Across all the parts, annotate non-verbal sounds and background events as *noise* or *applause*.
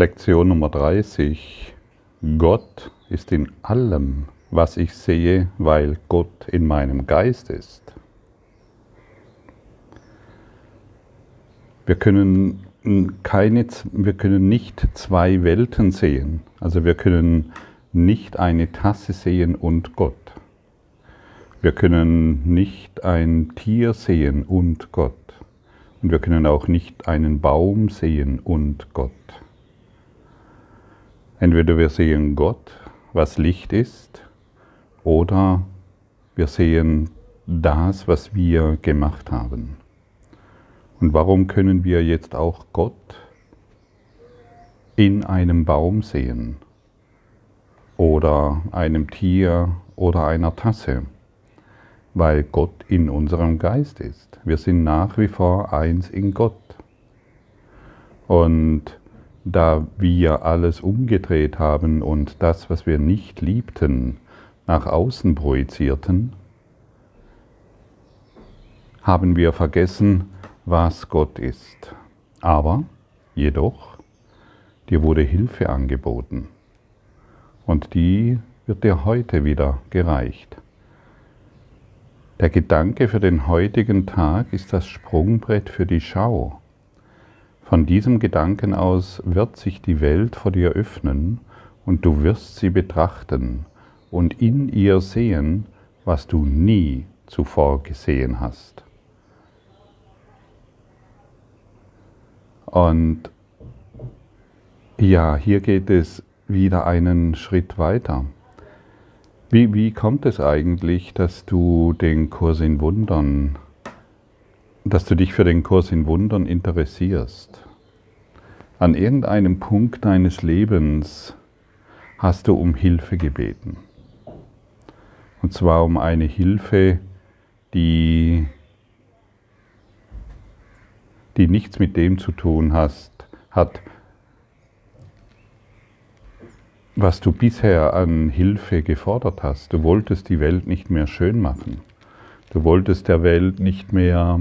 Lektion Nummer 30. Gott ist in allem, was ich sehe, weil Gott in meinem Geist ist. Wir können, keine, wir können nicht zwei Welten sehen. Also wir können nicht eine Tasse sehen und Gott. Wir können nicht ein Tier sehen und Gott. Und wir können auch nicht einen Baum sehen und Gott. Entweder wir sehen Gott, was Licht ist, oder wir sehen das, was wir gemacht haben. Und warum können wir jetzt auch Gott in einem Baum sehen oder einem Tier oder einer Tasse? Weil Gott in unserem Geist ist. Wir sind nach wie vor eins in Gott. Und da wir alles umgedreht haben und das, was wir nicht liebten, nach außen projizierten, haben wir vergessen, was Gott ist. Aber jedoch, dir wurde Hilfe angeboten und die wird dir heute wieder gereicht. Der Gedanke für den heutigen Tag ist das Sprungbrett für die Schau. Von diesem Gedanken aus wird sich die Welt vor dir öffnen und du wirst sie betrachten und in ihr sehen, was du nie zuvor gesehen hast. Und ja, hier geht es wieder einen Schritt weiter. Wie, wie kommt es eigentlich, dass du den Kurs in Wundern, dass du dich für den Kurs in Wundern interessierst? An irgendeinem Punkt deines Lebens hast du um Hilfe gebeten. Und zwar um eine Hilfe, die die nichts mit dem zu tun hast, hat, was du bisher an Hilfe gefordert hast. Du wolltest die Welt nicht mehr schön machen. Du wolltest der Welt nicht mehr,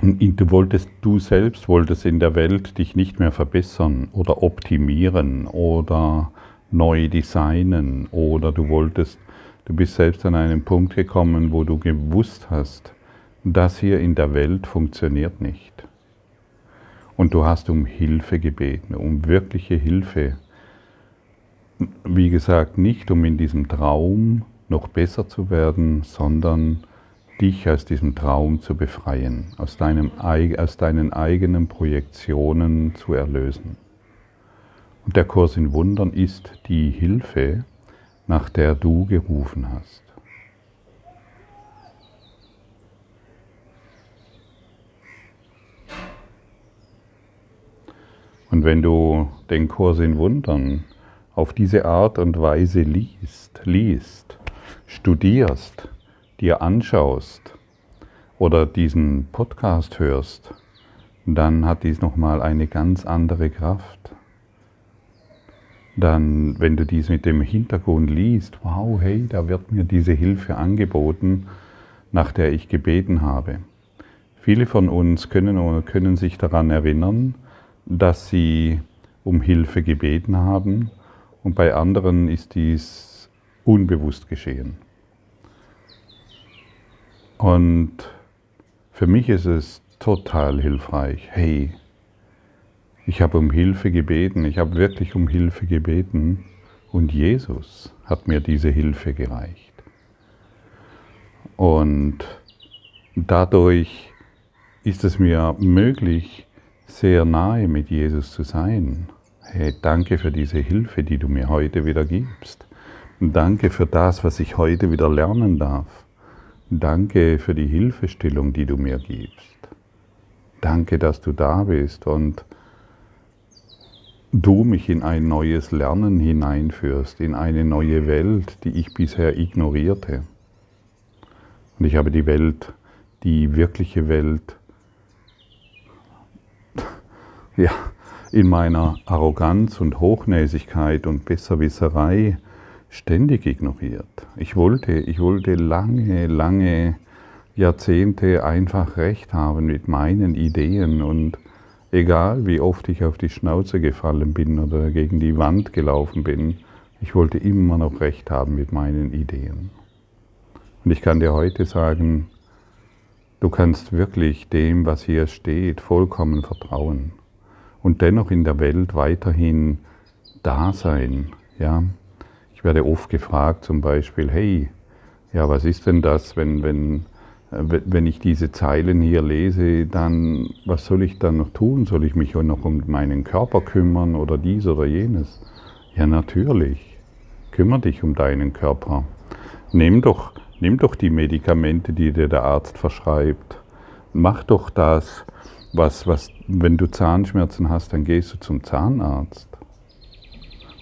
du wolltest, du selbst wolltest in der Welt dich nicht mehr verbessern oder optimieren oder neu designen oder du wolltest, du bist selbst an einen Punkt gekommen, wo du gewusst hast, das hier in der Welt funktioniert nicht. Und du hast um Hilfe gebeten, um wirkliche Hilfe. Wie gesagt, nicht um in diesem Traum noch besser zu werden, sondern dich aus diesem Traum zu befreien, aus, deinem, aus deinen eigenen Projektionen zu erlösen. Und der Kurs in Wundern ist die Hilfe, nach der du gerufen hast. Und wenn du den Kurs in Wundern auf diese Art und Weise liest, liest, studierst, dir anschaust oder diesen Podcast hörst, dann hat dies nochmal eine ganz andere Kraft. Dann, wenn du dies mit dem Hintergrund liest, wow, hey, da wird mir diese Hilfe angeboten, nach der ich gebeten habe. Viele von uns können, können sich daran erinnern, dass sie um Hilfe gebeten haben und bei anderen ist dies unbewusst geschehen. Und für mich ist es total hilfreich. Hey, ich habe um Hilfe gebeten, ich habe wirklich um Hilfe gebeten und Jesus hat mir diese Hilfe gereicht. Und dadurch ist es mir möglich, sehr nahe mit Jesus zu sein. Hey, danke für diese Hilfe, die du mir heute wieder gibst. danke für das, was ich heute wieder lernen darf. Danke für die Hilfestellung, die du mir gibst. Danke, dass du da bist und du mich in ein neues Lernen hineinführst, in eine neue Welt, die ich bisher ignorierte. Und ich habe die Welt, die wirkliche Welt, *laughs* ja, in meiner Arroganz und Hochnäsigkeit und Besserwisserei ständig ignoriert. Ich wollte, ich wollte lange, lange Jahrzehnte einfach recht haben mit meinen Ideen und Egal wie oft ich auf die Schnauze gefallen bin oder gegen die Wand gelaufen bin, ich wollte immer noch recht haben mit meinen Ideen. Und ich kann dir heute sagen, du kannst wirklich dem, was hier steht, vollkommen vertrauen und dennoch in der Welt weiterhin da sein. Ja? Ich werde oft gefragt zum Beispiel, hey, ja, was ist denn das, wenn, wenn, wenn ich diese Zeilen hier lese, dann, was soll ich dann noch tun? Soll ich mich noch um meinen Körper kümmern oder dies oder jenes? Ja, natürlich. Kümmere dich um deinen Körper. Nimm doch, nimm doch die Medikamente, die dir der Arzt verschreibt. Mach doch das, was, was, wenn du Zahnschmerzen hast, dann gehst du zum Zahnarzt.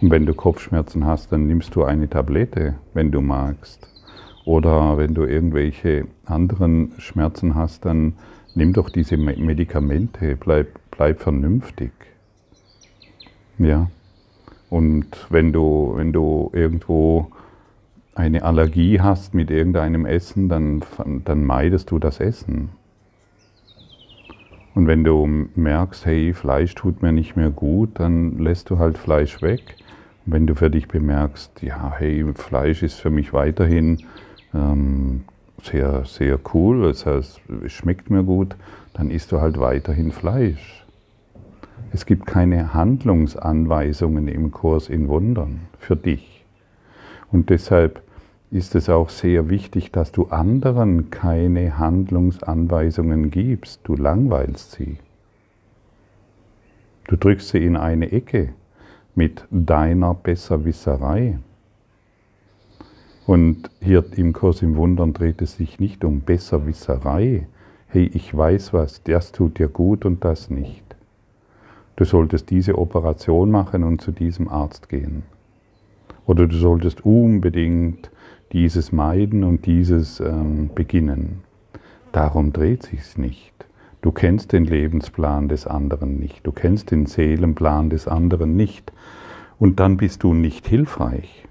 Und wenn du Kopfschmerzen hast, dann nimmst du eine Tablette, wenn du magst. Oder wenn du irgendwelche anderen Schmerzen hast, dann nimm doch diese Medikamente, bleib, bleib vernünftig. Ja. Und wenn du, wenn du irgendwo eine Allergie hast mit irgendeinem Essen, dann, dann meidest du das Essen. Und wenn du merkst, hey, Fleisch tut mir nicht mehr gut, dann lässt du halt Fleisch weg. Und wenn du für dich bemerkst, ja, hey, Fleisch ist für mich weiterhin ähm, sehr, sehr cool, das heißt, es schmeckt mir gut, dann isst du halt weiterhin Fleisch. Es gibt keine Handlungsanweisungen im Kurs in Wundern für dich. Und deshalb ist es auch sehr wichtig, dass du anderen keine Handlungsanweisungen gibst. Du langweilst sie. Du drückst sie in eine Ecke mit deiner Besserwisserei. Und hier im Kurs im Wundern dreht es sich nicht um Besserwisserei. Hey, ich weiß was, das tut dir gut und das nicht. Du solltest diese Operation machen und zu diesem Arzt gehen. Oder du solltest unbedingt dieses Meiden und dieses ähm, Beginnen. Darum dreht sich's nicht. Du kennst den Lebensplan des anderen nicht. Du kennst den Seelenplan des anderen nicht. Und dann bist du nicht hilfreich.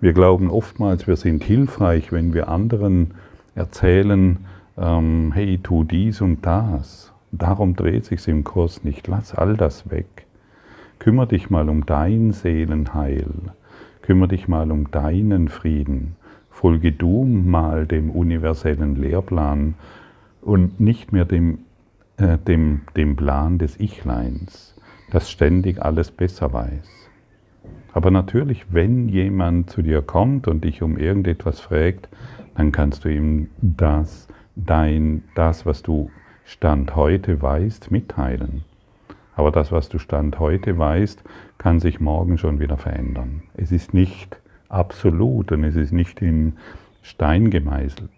Wir glauben oftmals, wir sind hilfreich, wenn wir anderen erzählen, ähm, hey, tu dies und das. Darum dreht sich's im Kurs nicht. Lass all das weg. Kümmer dich mal um dein Seelenheil. Kümmer dich mal um deinen Frieden folge du mal dem universellen Lehrplan und nicht mehr dem, äh, dem, dem Plan des Ichleins, das ständig alles besser weiß. Aber natürlich, wenn jemand zu dir kommt und dich um irgendetwas fragt, dann kannst du ihm das, dein, das, was du Stand heute weißt, mitteilen. Aber das, was du Stand heute weißt, kann sich morgen schon wieder verändern. Es ist nicht absolut und es ist nicht in Stein gemeißelt.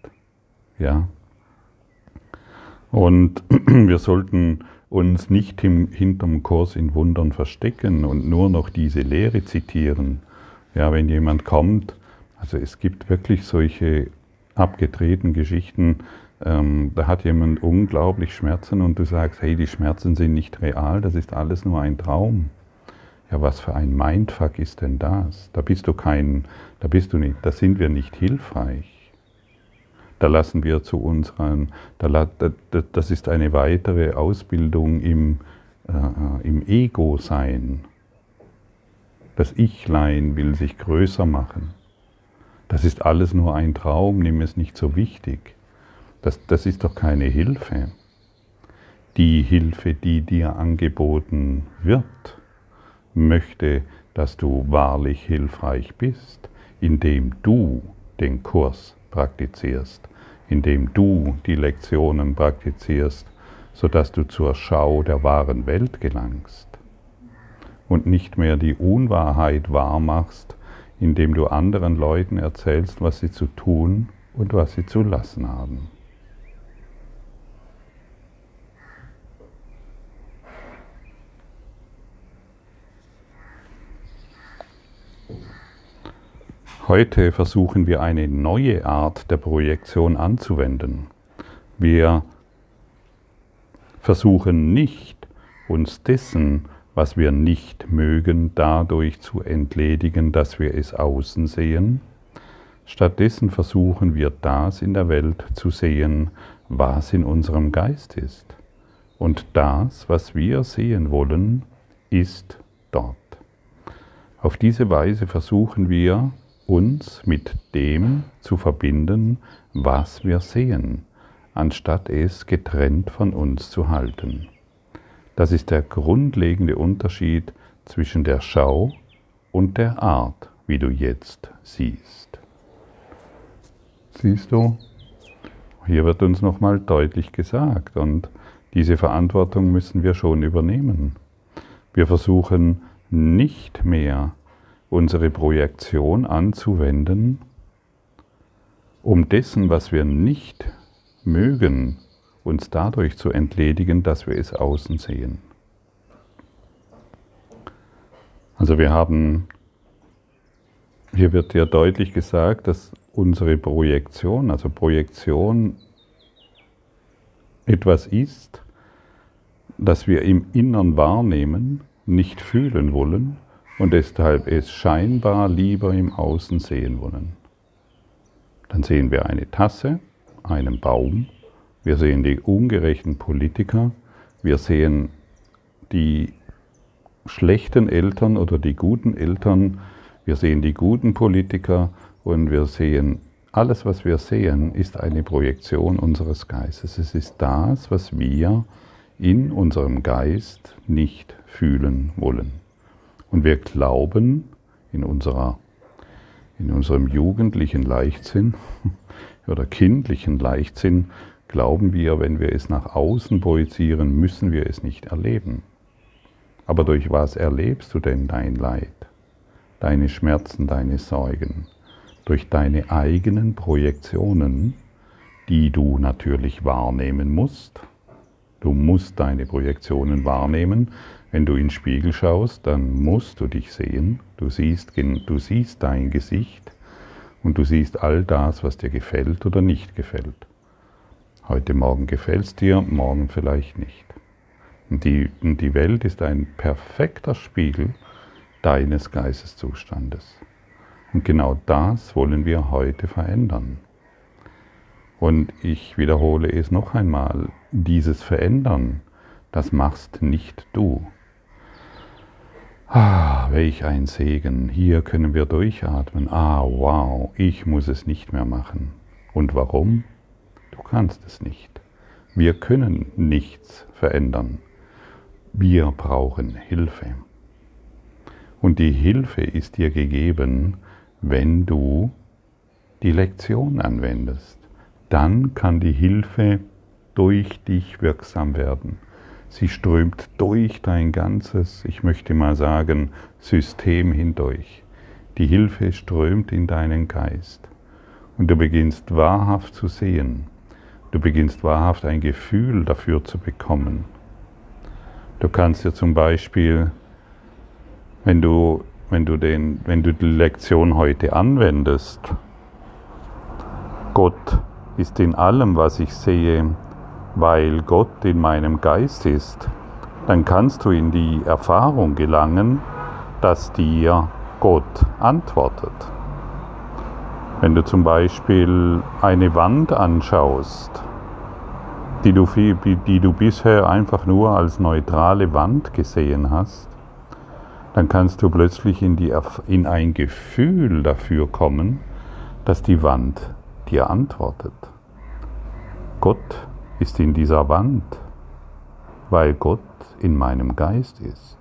Ja? Und *clears throat* wir sollten uns nicht hinterm Kurs in Wundern verstecken und nur noch diese Lehre zitieren. Ja, wenn jemand kommt, also es gibt wirklich solche abgedrehten Geschichten, ähm, da hat jemand unglaublich Schmerzen und du sagst, hey, die Schmerzen sind nicht real, das ist alles nur ein Traum. Ja, was für ein Mindfuck ist denn das? Da bist du kein, da bist du nicht, da sind wir nicht hilfreich. Da lassen wir zu unseren, da, das ist eine weitere Ausbildung im, äh, im Ego-Sein. Das Ichlein will sich größer machen. Das ist alles nur ein Traum, nimm es nicht so wichtig. Das, das ist doch keine Hilfe. Die Hilfe, die dir angeboten wird, möchte, dass du wahrlich hilfreich bist, indem du den Kurs praktizierst, indem du die Lektionen praktizierst, sodass du zur Schau der wahren Welt gelangst und nicht mehr die Unwahrheit wahrmachst, indem du anderen Leuten erzählst, was sie zu tun und was sie zu lassen haben. Heute versuchen wir eine neue Art der Projektion anzuwenden. Wir versuchen nicht, uns dessen, was wir nicht mögen, dadurch zu entledigen, dass wir es außen sehen. Stattdessen versuchen wir das in der Welt zu sehen, was in unserem Geist ist. Und das, was wir sehen wollen, ist dort. Auf diese Weise versuchen wir, uns mit dem zu verbinden, was wir sehen, anstatt es getrennt von uns zu halten. Das ist der grundlegende Unterschied zwischen der Schau und der Art, wie du jetzt siehst. Siehst du? Hier wird uns nochmal deutlich gesagt und diese Verantwortung müssen wir schon übernehmen. Wir versuchen nicht mehr unsere Projektion anzuwenden, um dessen, was wir nicht mögen, uns dadurch zu entledigen, dass wir es außen sehen. Also wir haben, hier wird ja deutlich gesagt, dass unsere Projektion, also Projektion etwas ist, das wir im Innern wahrnehmen, nicht fühlen wollen und deshalb es scheinbar lieber im Außen sehen wollen. Dann sehen wir eine Tasse, einen Baum, wir sehen die ungerechten Politiker, wir sehen die schlechten Eltern oder die guten Eltern, wir sehen die guten Politiker und wir sehen, alles, was wir sehen, ist eine Projektion unseres Geistes. Es ist das, was wir in unserem Geist nicht fühlen wollen. Und wir glauben in, unserer, in unserem jugendlichen Leichtsinn *laughs* oder kindlichen Leichtsinn, glauben wir, wenn wir es nach außen projizieren, müssen wir es nicht erleben. Aber durch was erlebst du denn dein Leid, deine Schmerzen, deine Sorgen? Durch deine eigenen Projektionen, die du natürlich wahrnehmen musst. Du musst deine Projektionen wahrnehmen. Wenn du in den Spiegel schaust, dann musst du dich sehen. Du siehst, du siehst dein Gesicht und du siehst all das, was dir gefällt oder nicht gefällt. Heute Morgen gefällt es dir, morgen vielleicht nicht. Und die, und die Welt ist ein perfekter Spiegel deines Geisteszustandes. Und genau das wollen wir heute verändern. Und ich wiederhole es noch einmal, dieses Verändern, das machst nicht du. Ah, welch ein Segen. Hier können wir durchatmen. Ah, wow, ich muss es nicht mehr machen. Und warum? Du kannst es nicht. Wir können nichts verändern. Wir brauchen Hilfe. Und die Hilfe ist dir gegeben, wenn du die Lektion anwendest. Dann kann die Hilfe durch dich wirksam werden. Sie strömt durch dein ganzes, ich möchte mal sagen, System hindurch. Die Hilfe strömt in deinen Geist. Und du beginnst wahrhaft zu sehen, Du beginnst wahrhaft ein Gefühl dafür zu bekommen. Du kannst dir zum Beispiel, wenn du, wenn du, den, wenn du die Lektion heute anwendest, Gott ist in allem, was ich sehe, weil Gott in meinem Geist ist, dann kannst du in die Erfahrung gelangen, dass dir Gott antwortet. Wenn du zum Beispiel eine Wand anschaust, die du, die du bisher einfach nur als neutrale Wand gesehen hast, dann kannst du plötzlich in, die, in ein Gefühl dafür kommen, dass die Wand dir antwortet. Gott ist in dieser Wand, weil Gott in meinem Geist ist.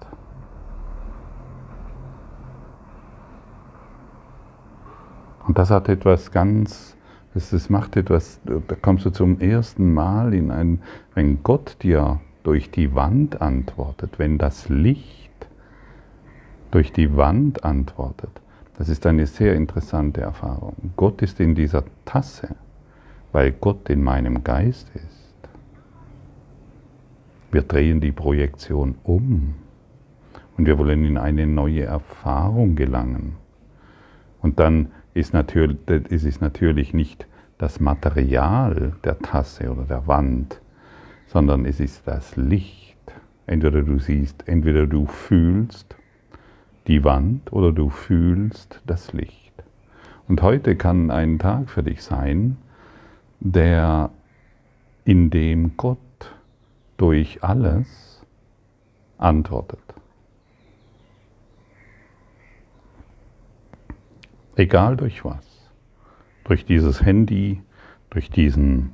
Und das hat etwas ganz, das, macht etwas, da kommst du zum ersten Mal in ein, wenn Gott dir durch die Wand antwortet, wenn das Licht durch die Wand antwortet, das ist eine sehr interessante Erfahrung. Gott ist in dieser Tasse, weil Gott in meinem Geist ist. Wir drehen die Projektion um und wir wollen in eine neue Erfahrung gelangen. Und dann ist natürlich, es ist natürlich nicht das Material der Tasse oder der Wand, sondern es ist das Licht. Entweder du siehst, entweder du fühlst die Wand oder du fühlst das Licht. Und heute kann ein Tag für dich sein, der in dem Gott durch alles antwortet. Egal durch was. Durch dieses Handy, durch diesen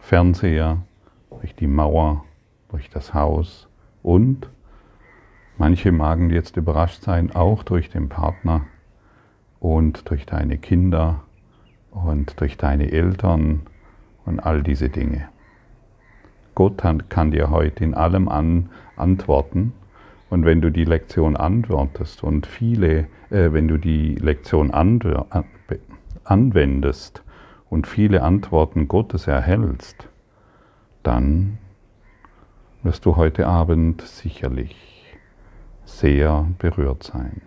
Fernseher, durch die Mauer, durch das Haus und manche magen jetzt überrascht sein, auch durch den Partner und durch deine Kinder und durch deine Eltern und all diese Dinge. Gott kann dir heute in allem an, antworten und wenn du die Lektion antwortest und viele, äh, wenn du die Lektion anwendest und viele Antworten Gottes erhältst, dann wirst du heute Abend sicherlich sehr berührt sein.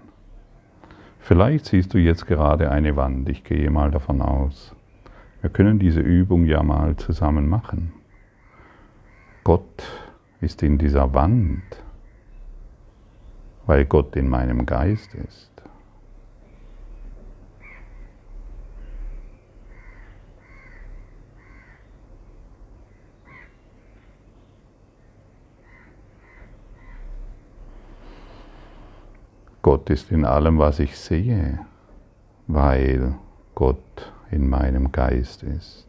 Vielleicht siehst du jetzt gerade eine Wand, ich gehe mal davon aus. Wir können diese Übung ja mal zusammen machen. Gott ist in dieser Wand weil Gott in meinem Geist ist. Gott ist in allem, was ich sehe, weil Gott in meinem Geist ist.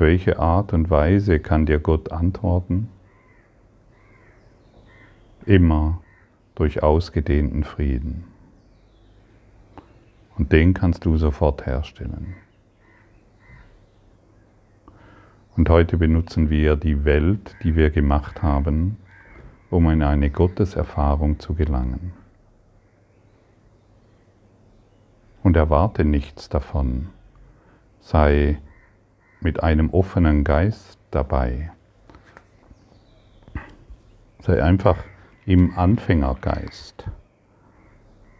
Welche Art und Weise kann dir Gott antworten? Immer durch ausgedehnten Frieden. Und den kannst du sofort herstellen. Und heute benutzen wir die Welt, die wir gemacht haben, um in eine Gotteserfahrung zu gelangen. Und erwarte nichts davon. Sei mit einem offenen Geist dabei. Sei einfach im Anfängergeist.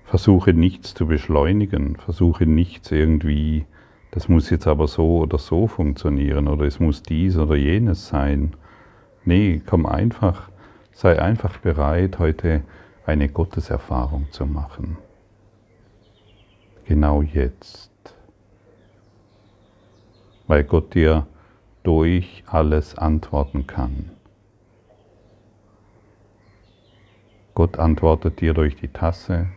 Versuche nichts zu beschleunigen, versuche nichts irgendwie, das muss jetzt aber so oder so funktionieren oder es muss dies oder jenes sein. Nee, komm einfach, sei einfach bereit, heute eine Gotteserfahrung zu machen. Genau jetzt weil Gott dir durch alles antworten kann. Gott antwortet dir durch die Tasse,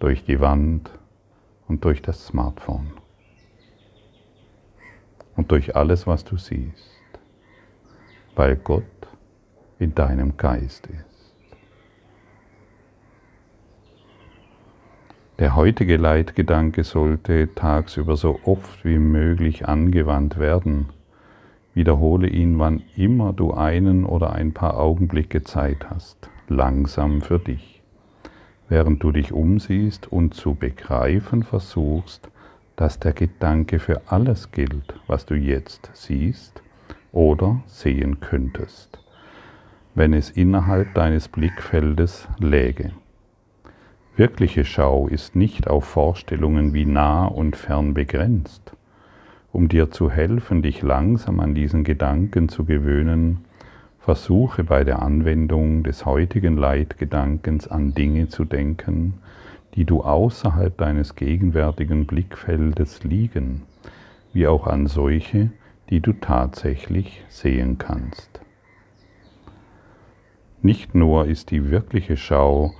durch die Wand und durch das Smartphone und durch alles, was du siehst, weil Gott in deinem Geist ist. Der heutige Leitgedanke sollte tagsüber so oft wie möglich angewandt werden. Wiederhole ihn, wann immer du einen oder ein paar Augenblicke Zeit hast, langsam für dich, während du dich umsiehst und zu begreifen versuchst, dass der Gedanke für alles gilt, was du jetzt siehst oder sehen könntest, wenn es innerhalb deines Blickfeldes läge. Wirkliche Schau ist nicht auf Vorstellungen wie nah und fern begrenzt. Um dir zu helfen, dich langsam an diesen Gedanken zu gewöhnen, versuche bei der Anwendung des heutigen Leitgedankens an Dinge zu denken, die du außerhalb deines gegenwärtigen Blickfeldes liegen, wie auch an solche, die du tatsächlich sehen kannst. Nicht nur ist die wirkliche Schau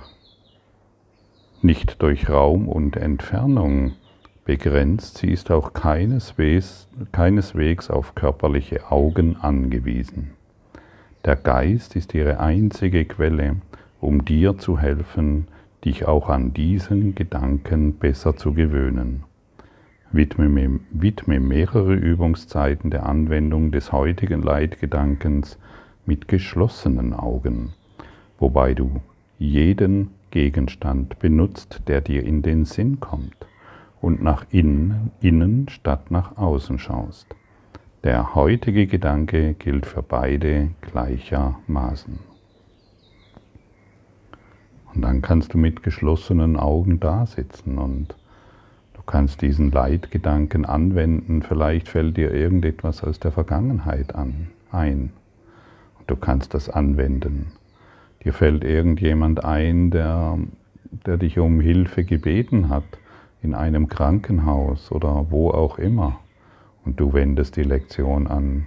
nicht durch Raum und Entfernung begrenzt, sie ist auch keineswegs, keineswegs auf körperliche Augen angewiesen. Der Geist ist ihre einzige Quelle, um dir zu helfen, dich auch an diesen Gedanken besser zu gewöhnen. Widme, widme mehrere Übungszeiten der Anwendung des heutigen Leitgedankens mit geschlossenen Augen, wobei du jeden Gegenstand benutzt, der dir in den Sinn kommt und nach innen, innen statt nach außen schaust. Der heutige Gedanke gilt für beide gleichermaßen. Und dann kannst du mit geschlossenen Augen da sitzen und du kannst diesen Leitgedanken anwenden. Vielleicht fällt dir irgendetwas aus der Vergangenheit an, ein. Und du kannst das anwenden. Dir fällt irgendjemand ein, der, der dich um Hilfe gebeten hat in einem Krankenhaus oder wo auch immer. Und du wendest die Lektion an.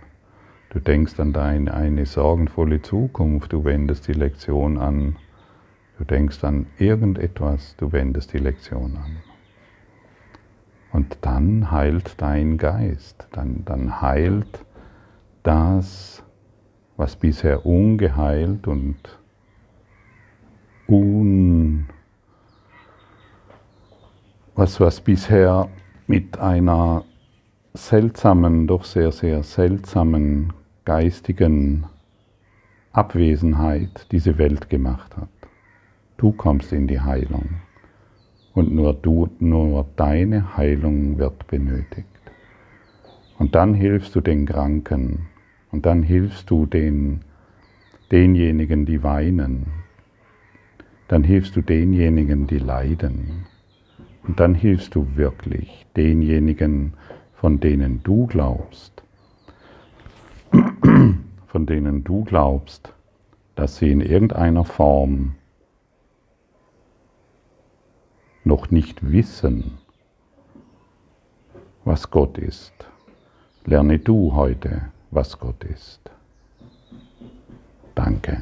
Du denkst an deine eine sorgenvolle Zukunft, du wendest die Lektion an. Du denkst an irgendetwas, du wendest die Lektion an. Und dann heilt dein Geist, dann, dann heilt das, was bisher ungeheilt und un, was, was bisher mit einer seltsamen, doch sehr, sehr seltsamen geistigen Abwesenheit diese Welt gemacht hat. Du kommst in die Heilung und nur du, nur deine Heilung wird benötigt. Und dann hilfst du den Kranken und dann hilfst du den, denjenigen, die weinen. Dann hilfst du denjenigen, die leiden. Und dann hilfst du wirklich denjenigen, von denen du glaubst, *clears throat* von denen du glaubst, dass sie in irgendeiner Form noch nicht wissen, was Gott ist. Lerne du heute, was Gott ist. Danke.